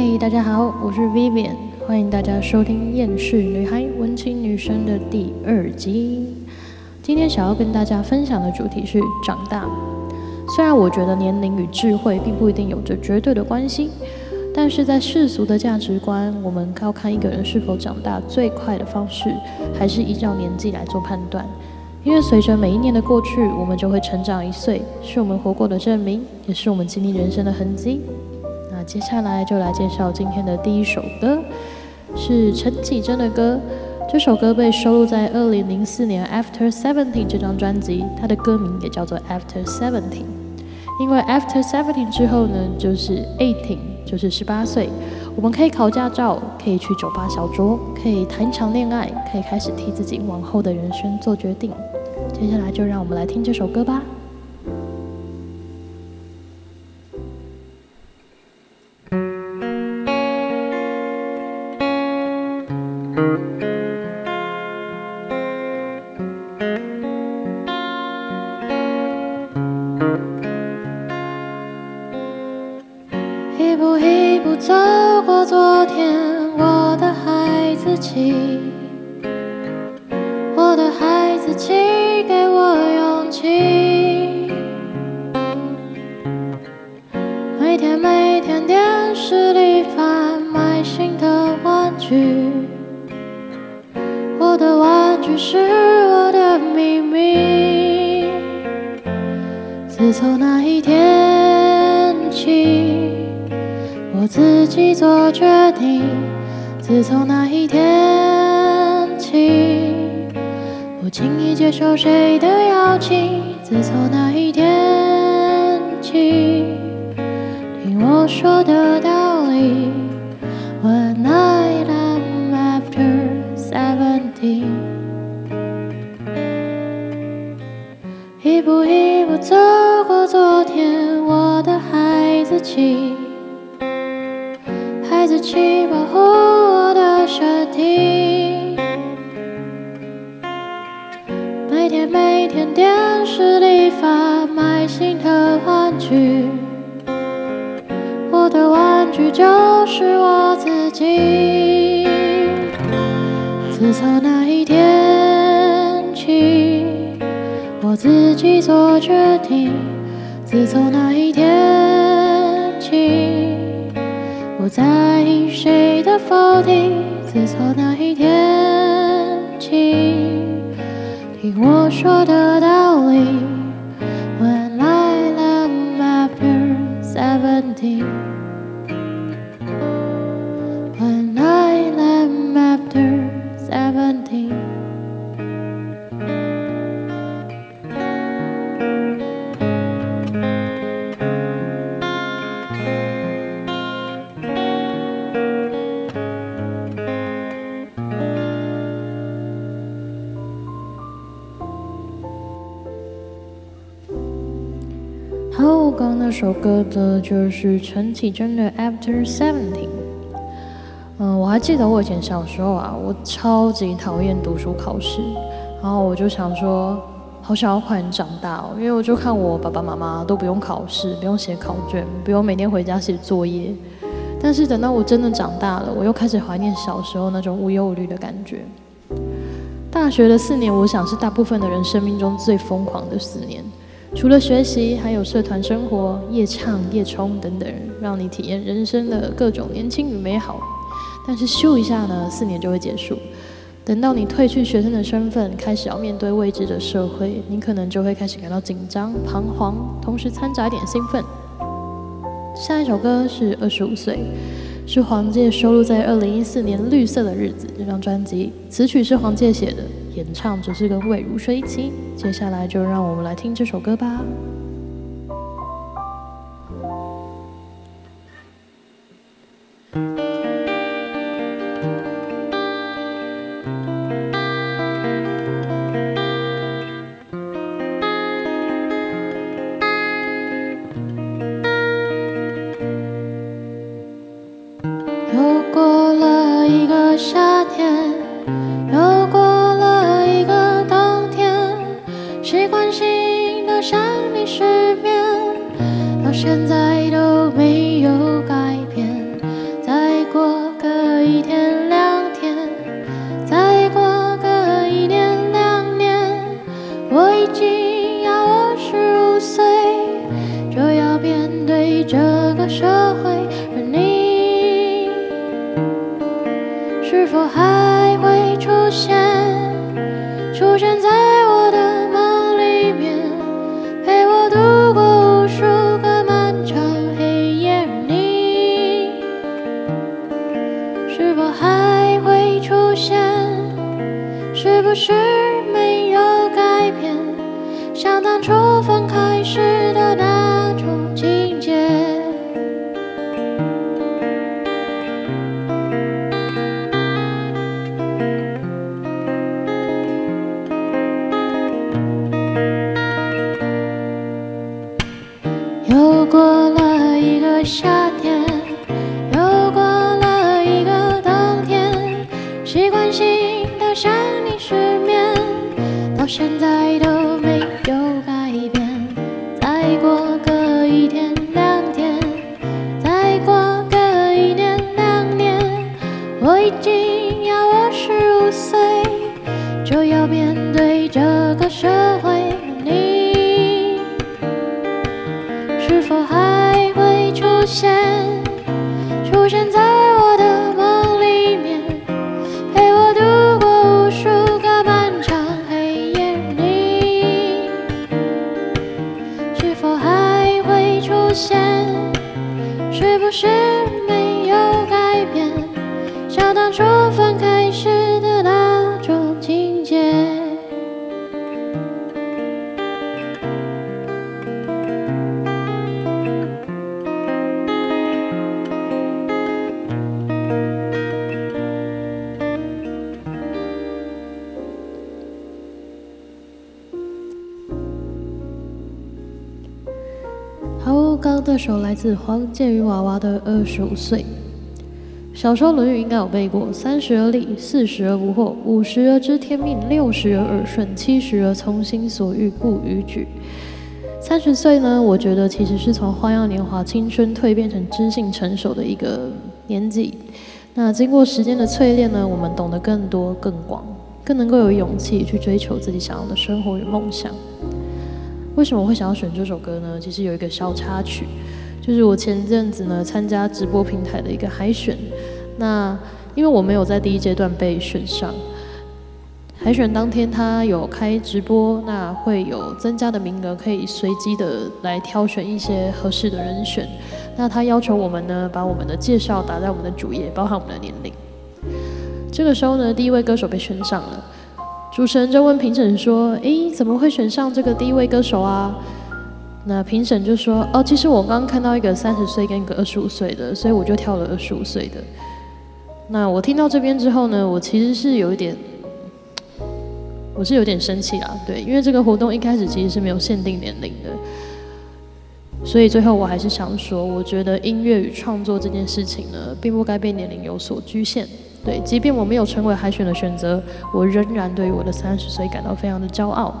嗨，大家好，我是 Vivian，欢迎大家收听《厌世女孩文青女生》的第二集。今天想要跟大家分享的主题是长大。虽然我觉得年龄与智慧并不一定有着绝对的关系，但是在世俗的价值观，我们要看一个人是否长大最快的方式，还是依照年纪来做判断。因为随着每一年的过去，我们就会成长一岁，是我们活过的证明，也是我们经历人生的痕迹。接下来就来介绍今天的第一首歌，是陈绮贞的歌。这首歌被收录在二零零四年《After Seventeen》这张专辑，它的歌名也叫做《After Seventeen》。因为 After Seventeen 之后呢，就是 Eighteen，就是十八岁，我们可以考驾照，可以去酒吧小酌，可以谈一场恋爱，可以开始替自己往后的人生做决定。接下来就让我们来听这首歌吧。我的玩具是我的秘密。自从那一天起。我自己做决定。自从那一天起，不轻易接受谁的邀请。自从那一天起，听我说的一步一步走过昨天，我的孩子气。孩子气保护我的身体，每天每天电视里贩卖新的玩具，我的玩具就是我自己。自己做决定。自从那一天起。不在意谁的否定。自从那一天起，听我说的道理。这首歌的就是陈绮贞的《After Seventeen》。嗯，我还记得我以前小时候啊，我超级讨厌读书考试，然后我就想说，好想要快点长大哦，因为我就看我爸爸妈妈都不用考试，不用写考卷，不用每天回家写作业。但是等到我真的长大了，我又开始怀念小时候那种无忧无虑的感觉。大学的四年，我想是大部分的人生命中最疯狂的四年。除了学习，还有社团生活、夜唱、夜冲等等，让你体验人生的各种年轻与美好。但是咻一下呢，四年就会结束。等到你褪去学生的身份，开始要面对未知的社会，你可能就会开始感到紧张、彷徨，同时掺杂一点兴奋。下一首歌是《二十五岁》，是黄玠收录在二零一四年《绿色的日子》这张专辑，词曲是黄玠写的。演唱只是跟魏如萱一起，接下来就让我们来听这首歌吧。现在都没现在刚刚这首来自黄建瑜娃娃的《二十五岁》。小时候《论语》应该有背过：“三十而立，四十而不惑，五十而知天命，六十而耳顺，七十而从心所欲不逾矩。”三十岁呢，我觉得其实是从花样年华、青春蜕变成知性成熟的一个年纪。那经过时间的淬炼呢，我们懂得更多、更广，更能够有勇气去追求自己想要的生活与梦想。为什么会想要选这首歌呢？其实有一个小插曲，就是我前阵子呢参加直播平台的一个海选，那因为我没有在第一阶段被选上，海选当天他有开直播，那会有增加的名额，可以随机的来挑选一些合适的人选。那他要求我们呢把我们的介绍打在我们的主页，包含我们的年龄。这个时候呢，第一位歌手被选上了。主持人就问评审说：“诶，怎么会选上这个第一位歌手啊？”那评审就说：“哦，其实我刚刚看到一个三十岁跟一个二十五岁的，所以我就挑了二十五岁的。”那我听到这边之后呢，我其实是有一点，我是有点生气啦，对，因为这个活动一开始其实是没有限定年龄的，所以最后我还是想说，我觉得音乐与创作这件事情呢，并不该被年龄有所局限。对，即便我没有成为海选的选择，我仍然对于我的三十岁感到非常的骄傲。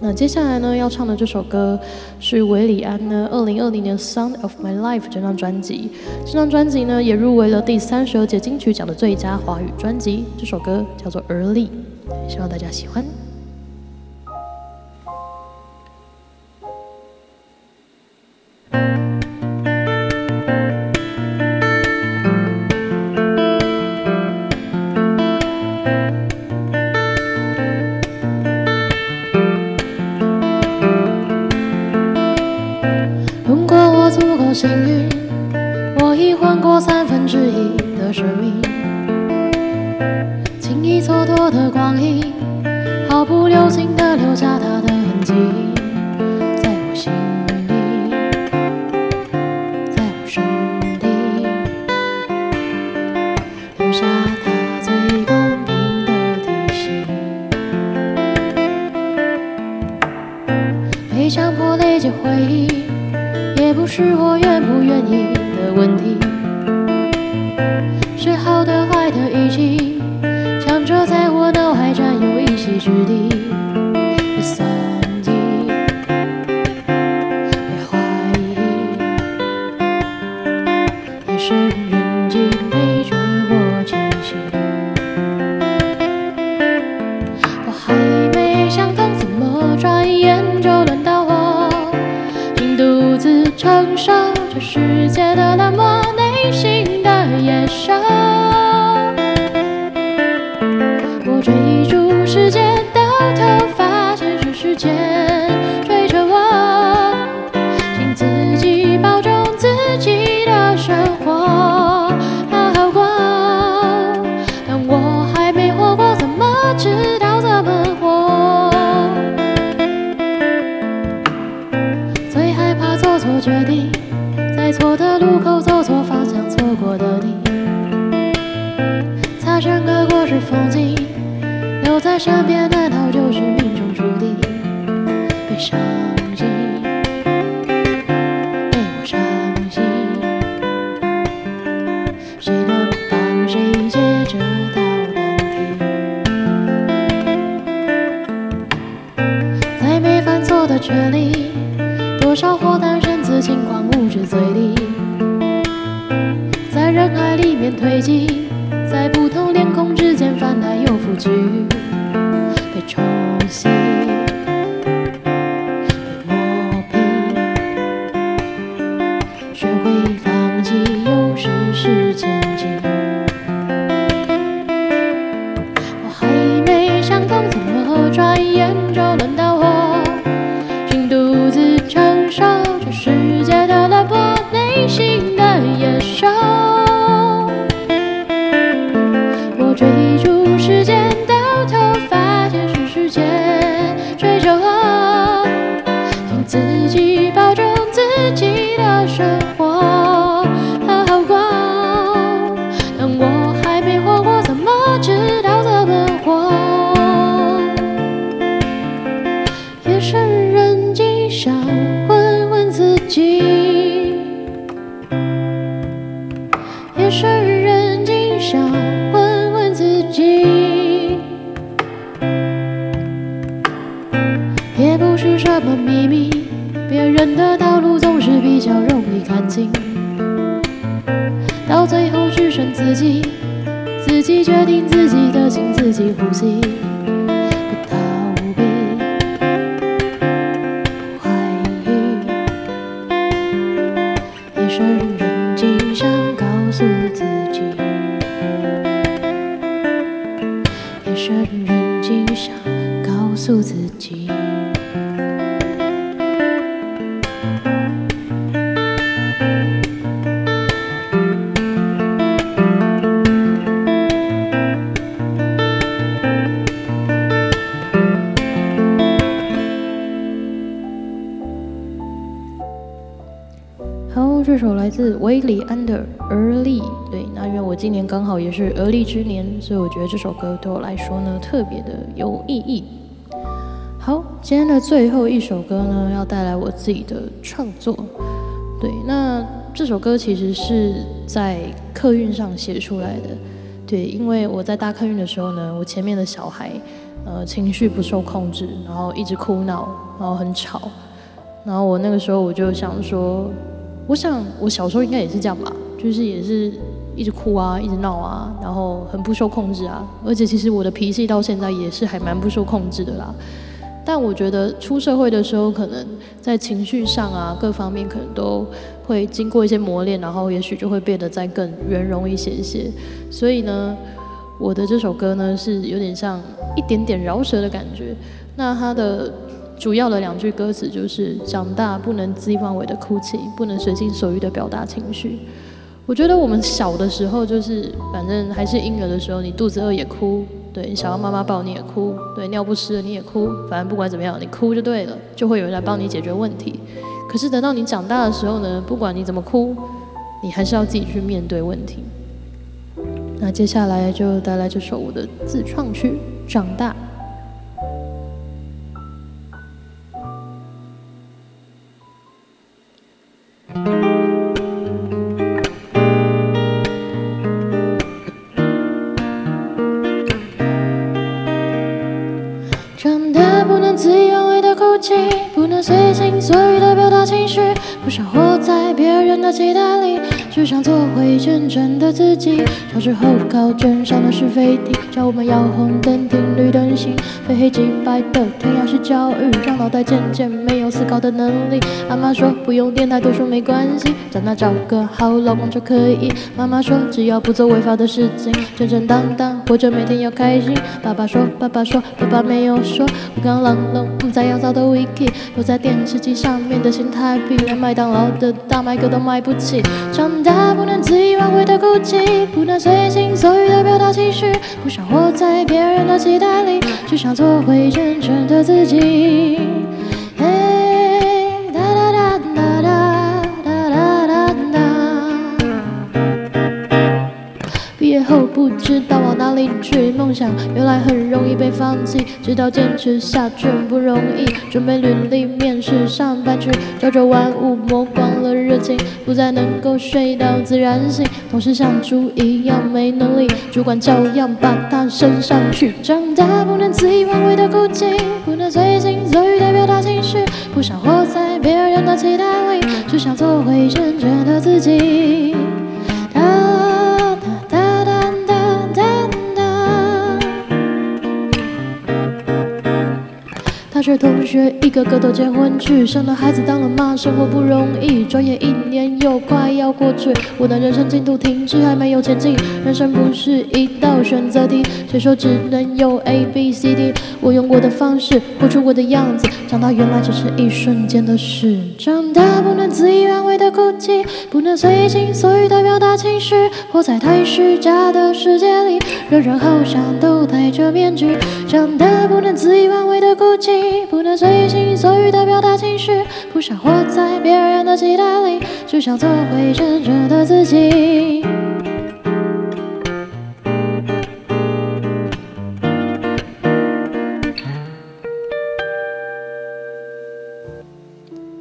那接下来呢，要唱的这首歌是韦礼安呢，二零二零年《Sound of My Life》这张专辑。这张专辑呢，也入围了第三十二届金曲奖的最佳华语专辑。这首歌叫做《而立》，希望大家喜欢。这里，多少活单身自轻狂无知嘴里，在人海里面推进。在不同脸孔之间翻来又覆去，诉自己。夜深人静，想告诉自己。好，这首来自韦礼安的《而立》。对，那因为我今年刚好也是而立之年，所以我觉得这首歌对我来说呢特别的有意义。好，今天的最后一首歌呢，要带来我自己的创作。对，那这首歌其实是在客运上写出来的。对，因为我在搭客运的时候呢，我前面的小孩呃情绪不受控制，然后一直哭闹，然后很吵。然后我那个时候我就想说，我想我小时候应该也是这样吧，就是也是一直哭啊，一直闹啊，然后很不受控制啊。而且其实我的脾气到现在也是还蛮不受控制的啦。但我觉得出社会的时候，可能在情绪上啊各方面可能都会经过一些磨练，然后也许就会变得再更圆融一些些。所以呢，我的这首歌呢是有点像一点点饶舌的感觉。那它的主要的两句歌词就是：长大不能恣意妄为的哭泣，不能随心所欲的表达情绪。我觉得我们小的时候就是，反正还是婴儿的时候，你肚子饿也哭，对，你想要妈妈抱你也哭，对，尿不湿了你也哭，反正不管怎么样，你哭就对了，就会有人来帮你解决问题。可是等到你长大的时候呢，不管你怎么哭，你还是要自己去面对问题。那接下来就带来这首我的自创曲《长大》。不想活在别人的期待里，只想做回真正的自己。小时候考卷上的是非题，教我们要红灯停绿灯行，非黑即白的填鸭式教育，让脑袋渐渐没有思考的能力。阿妈说不用电台读书没关系，长大找个好老公就可以。妈妈说只要不做违法的事情，正正当当活着每天要开心。爸爸说爸爸说爸爸没有说，我刚冷冷不在要早的 wiki，留在电视机上面的心态，比，连麦当劳的大麦克都买不起。长他不能肆意挽回的哭泣，不能随心所欲的表达情绪，不想活在别人的期待里，只想做回真正的自己。毕业后不知道往哪里去，梦想原来很容易被放弃，直到坚持下去不容易，准备履历面试上班去，朝着万物目光。热情，不再能够睡到自然醒，同事像猪一样没能力，主管照样把他升上去。长大不能恣意妄为的哭泣，不能随心所欲的表达情绪，不想活在别人的期待里，只想做回真正的自己。哒哒哒哒哒哒哒。大学同学一个个都结婚去，生了孩子当了妈，生活不容易。转眼一年又快要过去，我的人生进度停滞，还没有前进。人生不是一道选择题，谁说只能有 A B C D？我用我的方式活出我的样子，长大原来只是一瞬间的事。长大不能恣意妄为的哭泣，不能随心所欲的表达情绪，活在太虚假的世界里，人人好像都戴着面具。长大不能恣意妄为的哭泣，不能随心所欲的表达情绪，不想活在别人的期待里，只想做回真正的自己。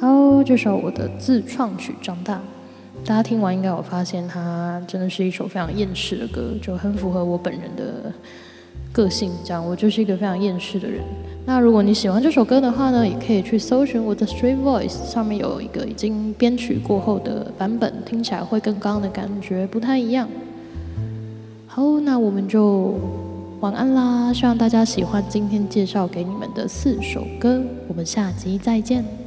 好，这首我的自创曲《长大》，大家听完应该有发现，它真的是一首非常厌世的歌，就很符合我本人的个性。这样，我就是一个非常厌世的人。那如果你喜欢这首歌的话呢，也可以去搜寻我的 Street Voice，上面有一个已经编曲过后的版本，听起来会跟刚刚的感觉不太一样。好，那我们就晚安啦！希望大家喜欢今天介绍给你们的四首歌，我们下集再见。